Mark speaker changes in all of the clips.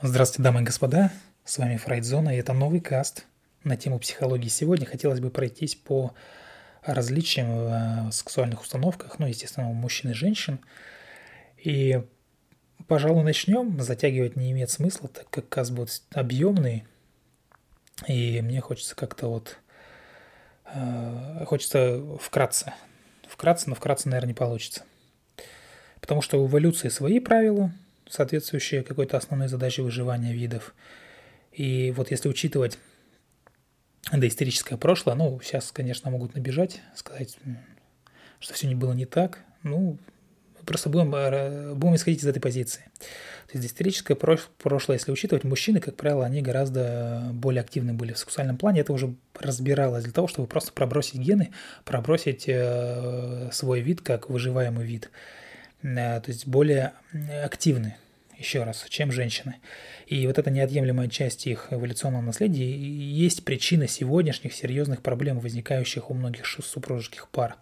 Speaker 1: Здравствуйте, дамы и господа, с вами Фрейдзона, и это новый каст на тему психологии. Сегодня хотелось бы пройтись по различиям в сексуальных установках, ну, естественно, у мужчин и женщин. И, пожалуй, начнем. Затягивать не имеет смысла, так как каст будет объемный, и мне хочется как-то вот... Э, хочется вкратце. Вкратце, но вкратце, наверное, не получится. Потому что у эволюции свои правила – соответствующие какой-то основной задаче выживания видов. И вот если учитывать доисторическое прошлое, ну, сейчас, конечно, могут набежать, сказать, что все не было не так, ну, просто будем, э, будем исходить из этой позиции. То есть доисторическое прошлое, если учитывать, мужчины, как правило, они гораздо более активны были в сексуальном плане. Это уже разбиралось для того, чтобы просто пробросить гены, пробросить э, свой вид как выживаемый вид. Э, то есть более активны, еще раз, чем женщины. И вот эта неотъемлемая часть их эволюционного наследия есть причина сегодняшних серьезных проблем, возникающих у многих супружеских пар.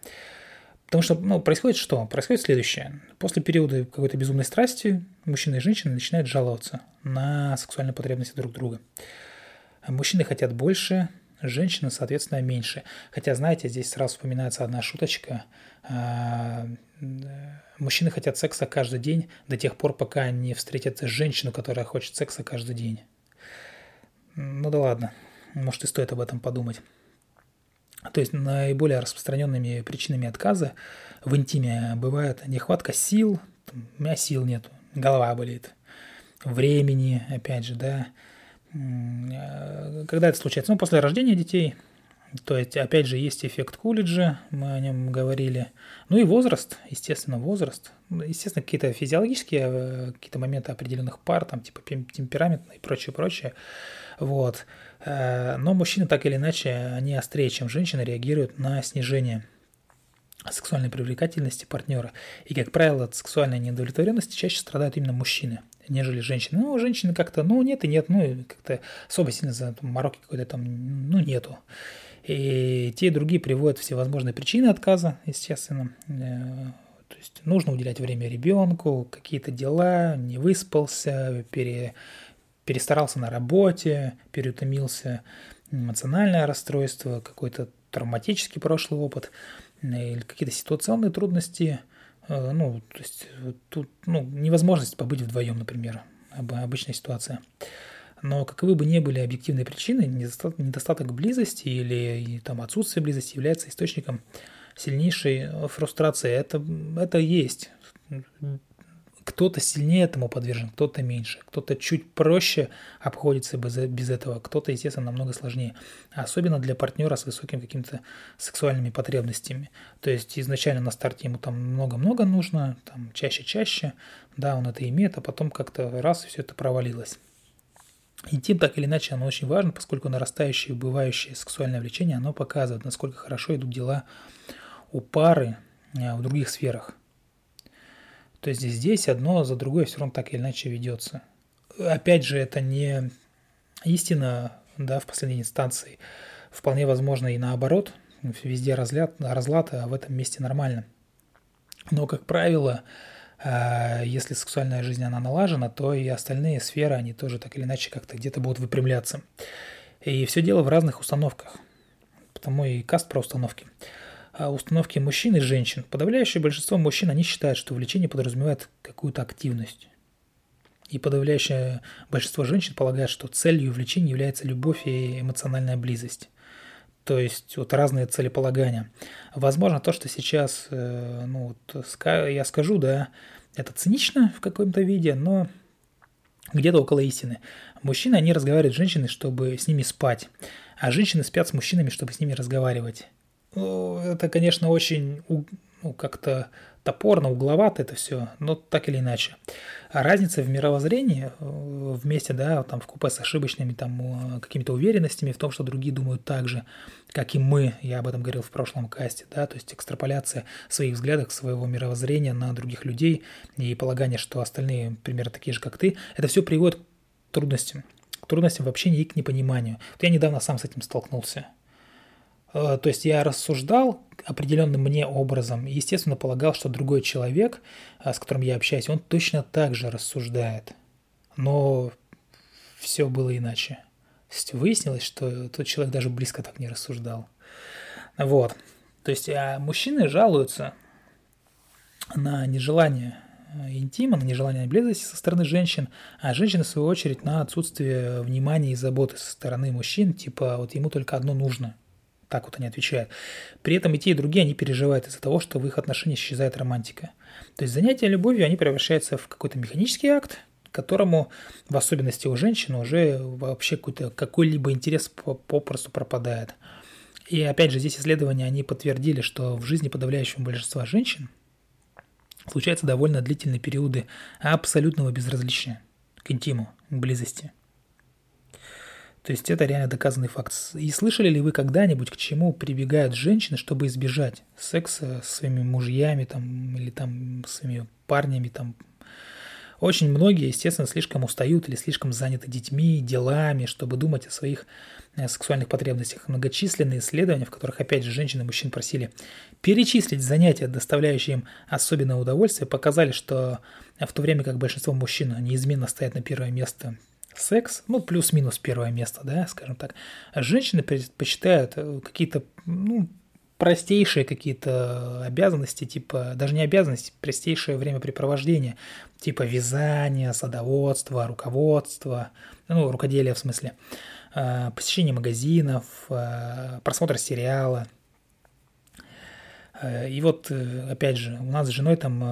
Speaker 1: Потому что ну, происходит что? Происходит следующее. После периода какой-то безумной страсти мужчины и женщины начинают жаловаться на сексуальные потребности друг друга. Мужчины хотят больше, женщины, соответственно, меньше. Хотя, знаете, здесь сразу вспоминается одна шуточка. А, мужчины хотят секса каждый день до тех пор, пока не встретят женщину, которая хочет секса каждый день. Ну да ладно, может и стоит об этом подумать. То есть наиболее распространенными причинами отказа в интиме бывает нехватка сил, у меня сил нет, голова болит, времени, опять же, да, когда это случается? Ну, после рождения детей. То есть, опять же, есть эффект Кулиджа, мы о нем говорили. Ну и возраст, естественно, возраст. Ну, естественно, какие-то физиологические э, какие-то моменты определенных пар, там, типа темпераментные и прочее, прочее. Вот. Э, но мужчины так или иначе, они острее, чем женщины, реагируют на снижение сексуальной привлекательности партнера. И, как правило, от сексуальной неудовлетворенности чаще страдают именно мужчины нежели женщины. Ну, женщины как-то, ну, нет и нет, ну, как-то особо сильно за мороки какой-то там, ну, нету. И те и другие приводят всевозможные причины отказа, естественно. Э, то есть нужно уделять время ребенку, какие-то дела, не выспался, пере, перестарался на работе, переутомился, эмоциональное расстройство, какой-то травматический прошлый опыт или какие-то ситуационные трудности – Э, ну, то есть тут ну, невозможность побыть вдвоем, например, обычная ситуация. Но каковы бы ни были объективные причины, недостаток близости или там, отсутствие близости является источником сильнейшей фрустрации. Это, это есть кто-то сильнее этому подвержен, кто-то меньше, кто-то чуть проще обходится без, без этого, кто-то, естественно, намного сложнее. Особенно для партнера с высокими какими-то сексуальными потребностями. То есть изначально на старте ему там много-много нужно, там чаще-чаще, да, он это имеет, а потом как-то раз все это провалилось. Интим так или иначе оно очень важно, поскольку нарастающее и бывающее сексуальное влечение, оно показывает, насколько хорошо идут дела у пары а, в других сферах – то есть здесь одно за другое все равно так или иначе ведется. Опять же, это не истина, да, в последней инстанции. Вполне возможно и наоборот, везде разлад, разлад, а в этом месте нормально. Но, как правило, а, если сексуальная жизнь, она налажена, то и остальные сферы, они тоже так или иначе как-то где-то будут выпрямляться. И все дело в разных установках. Потому и каст про установки. А установки мужчин и женщин. Подавляющее большинство мужчин, они считают, что влечение подразумевает какую-то активность. И подавляющее большинство женщин полагает, что целью влечения является любовь и эмоциональная близость. То есть вот разные целеполагания. Возможно, то, что сейчас э, ну, вот, я скажу, да, это цинично в каком-то виде, но где-то около истины. Мужчины, они разговаривают с женщиной, чтобы с ними спать, а женщины спят с мужчинами, чтобы с ними разговаривать. Ну, это, конечно, очень ну, как-то топорно, угловато это все, но так или иначе. А разница в мировоззрении э, вместе, да, там в купе с ошибочными там какими-то уверенностями в том, что другие думают так же, как и мы, я об этом говорил в прошлом касте, да, то есть экстраполяция своих взглядов, своего мировоззрения на других людей и полагание, что остальные примерно такие же, как ты, это все приводит к трудностям, к трудностям в общении и к непониманию. Вот я недавно сам с этим столкнулся. Э, то есть я рассуждал определенным мне образом и, естественно, полагал, что другой человек, э, с которым я общаюсь, он точно так же рассуждает. Но все было иначе. То есть выяснилось, что тот человек даже близко так не рассуждал. Вот. То есть а мужчины жалуются на нежелание э, интима, на нежелание близости со стороны женщин, а женщины, в свою очередь, на отсутствие внимания и заботы со стороны мужчин, типа вот ему только одно нужно. Так вот они отвечают. При этом и те, и другие, они переживают из-за того, что в их отношениях исчезает романтика. То есть занятия любовью, они превращаются в какой-то механический акт, которому, в особенности у женщин, уже вообще какой-то какой-либо интерес попросту пропадает. И опять же, здесь исследования, они подтвердили, что в жизни подавляющего большинства женщин случаются довольно длительные периоды абсолютного безразличия к интиму, к близости. То есть это реально доказанный факт. И слышали ли вы когда-нибудь, к чему прибегают женщины, чтобы избежать секса с своими мужьями там, или там своими парнями, там, очень многие, естественно, слишком устают или слишком заняты детьми, делами, чтобы думать о своих э, сексуальных потребностях. Многочисленные исследования, в которых, опять же, женщины и мужчин просили перечислить занятия, доставляющие им особенное удовольствие, показали, что в то время как большинство мужчин неизменно стоят на первое место секс, ну, плюс-минус первое место, да, скажем так, женщины предпочитают э, какие-то, ну, простейшие какие-то обязанности, типа, даже не обязанности, простейшее времяпрепровождение, типа вязание, садоводство, руководство, ну, рукоделие в смысле, а, посещение магазинов, а, просмотр сериала. И вот, э, опять же, у нас с женой там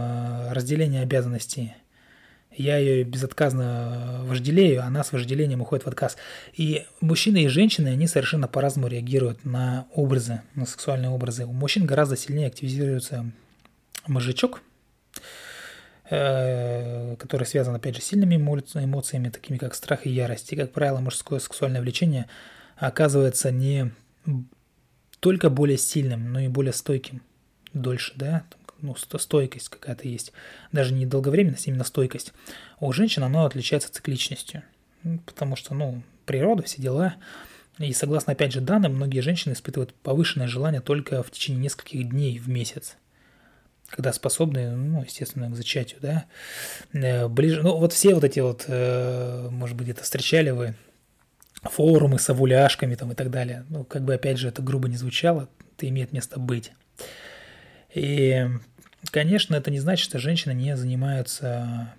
Speaker 1: разделение обязанностей – я ее безотказно вожделею, она с вожделением уходит в отказ. И мужчины и женщины, они совершенно по-разному реагируют на образы, на сексуальные образы. У мужчин гораздо сильнее активизируется мозжечок, э, который связан, опять же, с сильными эмоциями, такими как страх и ярость. И, как правило, мужское сексуальное влечение оказывается не только более сильным, но и более стойким дольше, да, ну, стойкость какая-то есть. Даже не долговременность, именно стойкость. У женщин оно отличается цикличностью. Потому что, ну, природа, все дела. И согласно, опять же, данным, многие женщины испытывают повышенное желание только в течение нескольких дней в месяц когда способны, ну, естественно, к зачатию, да, э, ближе, ну, вот все вот эти вот, э, может быть, где-то встречали вы форумы с овуляшками там и так далее, ну, как бы, опять же, это грубо не звучало, это имеет место быть. И Конечно, это не значит, что женщины не занимаются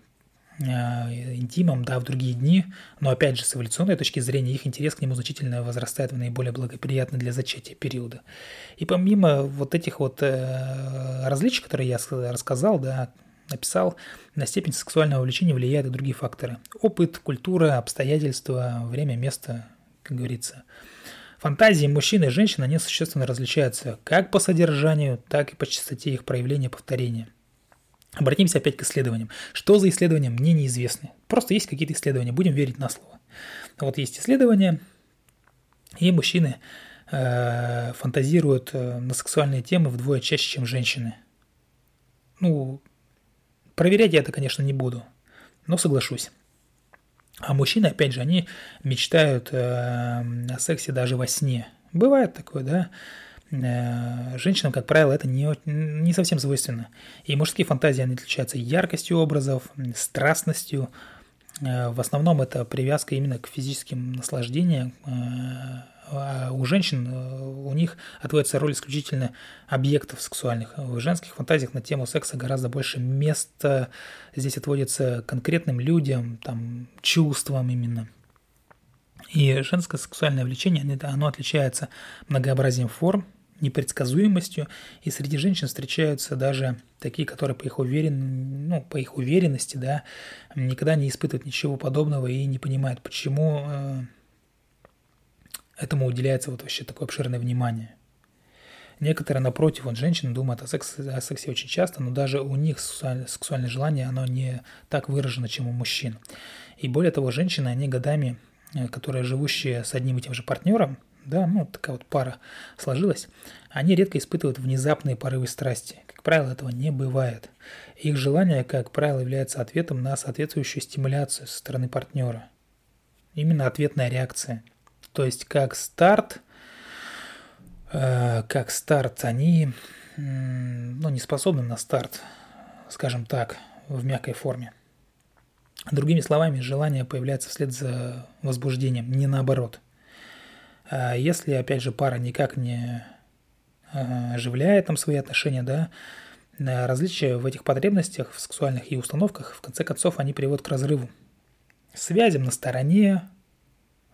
Speaker 1: а, интимом, да, в другие дни, но опять же, с эволюционной точки зрения, их интерес к нему значительно возрастает в наиболее благоприятный для зачатия периода. И помимо вот этих вот э, различий, которые я рассказал, да, написал, на степень сексуального влечения влияют и другие факторы. Опыт, культура, обстоятельства, время, место, как говорится – Фантазии мужчин и женщин, они существенно различаются как по содержанию, так и по частоте их проявления повторения. Обратимся опять к исследованиям. Что за исследования, мне неизвестны. Просто есть какие-то исследования, будем верить на слово. Вот есть исследования, и мужчины э, фантазируют э, на сексуальные темы вдвое чаще, чем женщины. Ну, проверять я это, конечно, не буду, но соглашусь. А мужчины, опять же, они мечтают э, о сексе даже во сне. Бывает такое, да? Э, женщинам, как правило, это не, не совсем свойственно. И мужские фантазии, они отличаются яркостью образов, страстностью. Э, в основном это привязка именно к физическим наслаждениям, а у женщин, э, у них отводится роль исключительно объектов сексуальных. В женских фантазиях на тему секса гораздо больше места здесь отводится конкретным людям, там, чувствам именно. И женское сексуальное влечение, оно отличается многообразием форм, непредсказуемостью, и среди женщин встречаются даже такие, которые по их, уверен... ну, по их уверенности да, никогда не испытывают ничего подобного и не понимают, почему э, этому уделяется вот вообще такое обширное внимание. Некоторые, напротив, вот женщины думают о сексе, о сексе очень часто, но даже у них сексуальное, желание, оно не так выражено, чем у мужчин. И более того, женщины, они годами, э, которые живущие с одним и тем же партнером, да, ну, такая вот пара сложилась, они редко испытывают внезапные порывы страсти. Как правило, этого не бывает. Их желание, как правило, является ответом на соответствующую стимуляцию со стороны партнера. Именно ответная реакция – то есть как старт, э, как старт, они ну, не способны на старт, скажем так, в мягкой форме. Другими словами, желание появляется вслед за возбуждением, не наоборот. А если, опять же, пара никак не а, оживляет там свои отношения, да, различия в этих потребностях, в сексуальных и установках, в конце концов, они приводят к разрыву. Связям на стороне,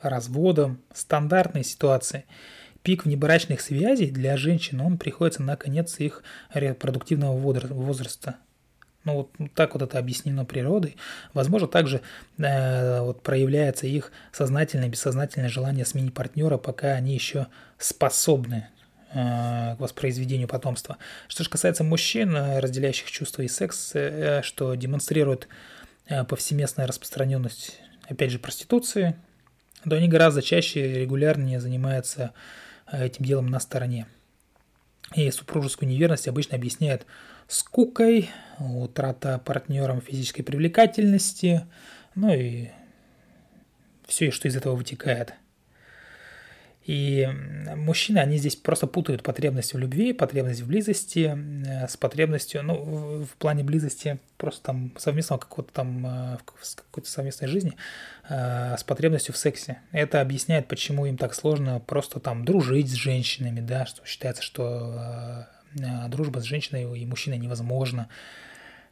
Speaker 1: разводам, стандартной ситуации. Пик внебрачных связей для женщин, он приходится на конец их репродуктивного возраста – ну, вот так вот это объяснено природой. Возможно, также э, вот проявляется их сознательное, бессознательное желание сменить партнера, пока они еще способны э, к воспроизведению потомства. Что же касается мужчин, э, разделяющих чувства и секс, э, что демонстрирует повсеместная распространенность, опять же, проституции, то они гораздо чаще и регулярнее занимаются э, этим делом на стороне. И супружескую неверность обычно объясняют скукой, утрата партнером физической привлекательности, ну и все, что из этого вытекает. И мужчины, они здесь просто путают потребность в любви, потребность в близости э, с потребностью, ну, в плане близости просто там совместного какого-то там, э, какой-то совместной жизни, э, с потребностью в сексе. Это объясняет, почему им так сложно просто там дружить с женщинами, да, что считается, что дружба с женщиной и мужчиной невозможна.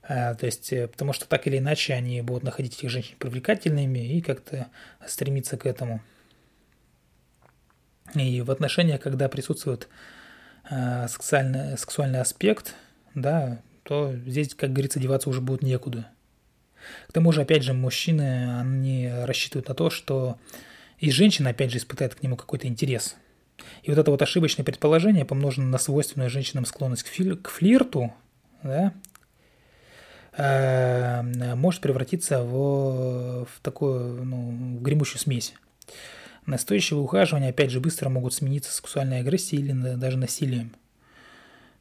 Speaker 1: То есть, потому что так или иначе они будут находить этих женщин привлекательными и как-то стремиться к этому. И в отношениях, когда присутствует э, сексуальный, сексуальный аспект, да, то здесь, как говорится, деваться уже будет некуда. К тому же, опять же, мужчины, они рассчитывают на то, что и женщина, опять же, испытает к нему какой-то интерес. И вот это вот ошибочное предположение, помноженное на свойственную женщинам склонность к, фи- к флирту, да, э, может превратиться в, в такую ну, гремучую смесь. Настойчивые ухаживания, опять же, быстро могут смениться сексуальной агрессией или даже насилием.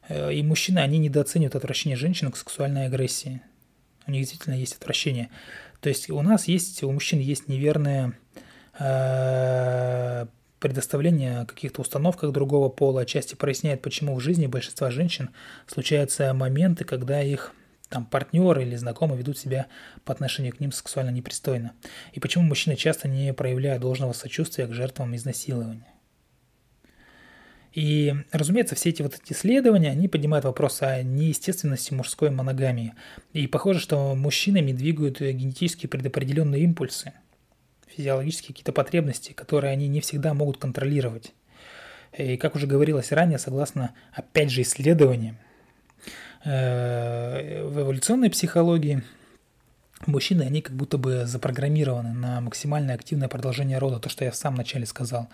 Speaker 1: Э, и мужчины, они недооценивают отвращение женщин к сексуальной агрессии. У них действительно есть отвращение. То есть у нас есть, у мужчин есть неверное э, предоставление о каких-то установках другого пола, отчасти проясняет, почему в жизни большинства женщин случаются моменты, когда их там партнеры или знакомые ведут себя по отношению к ним сексуально непристойно. И почему мужчины часто не проявляют должного сочувствия к жертвам изнасилования. И, разумеется, все эти вот эти исследования, они поднимают вопрос о неестественности мужской моногамии. И похоже, что мужчинами двигают генетически предопределенные импульсы, физиологические какие-то потребности, которые они не всегда могут контролировать. И, как уже говорилось ранее, согласно, опять же, исследованиям, в эволюционной психологии мужчины, они как будто бы запрограммированы на максимально активное продолжение рода, то, что я в самом начале сказал.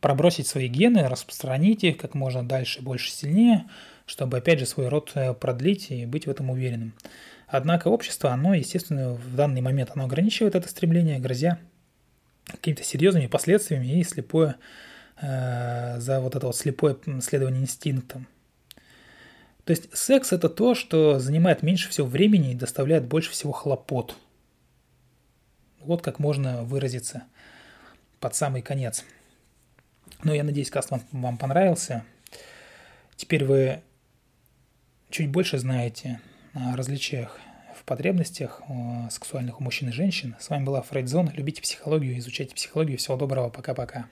Speaker 1: Пробросить свои гены, распространить их как можно дальше, больше, сильнее, чтобы, опять же, свой род э, продлить и быть в этом уверенным. Однако общество, оно, естественно, в данный момент оно ограничивает это стремление, грозя какими-то серьезными последствиями и слепое э, за вот это вот слепое следование инстинктам. То есть секс это то, что занимает меньше всего времени и доставляет больше всего хлопот. Вот как можно выразиться под самый конец. Ну, я надеюсь, каст вам, вам понравился. Теперь вы чуть больше знаете о различиях в потребностях сексуальных у мужчин и женщин. С вами была Фрейдзона. Любите психологию, изучайте психологию. Всего доброго. Пока-пока.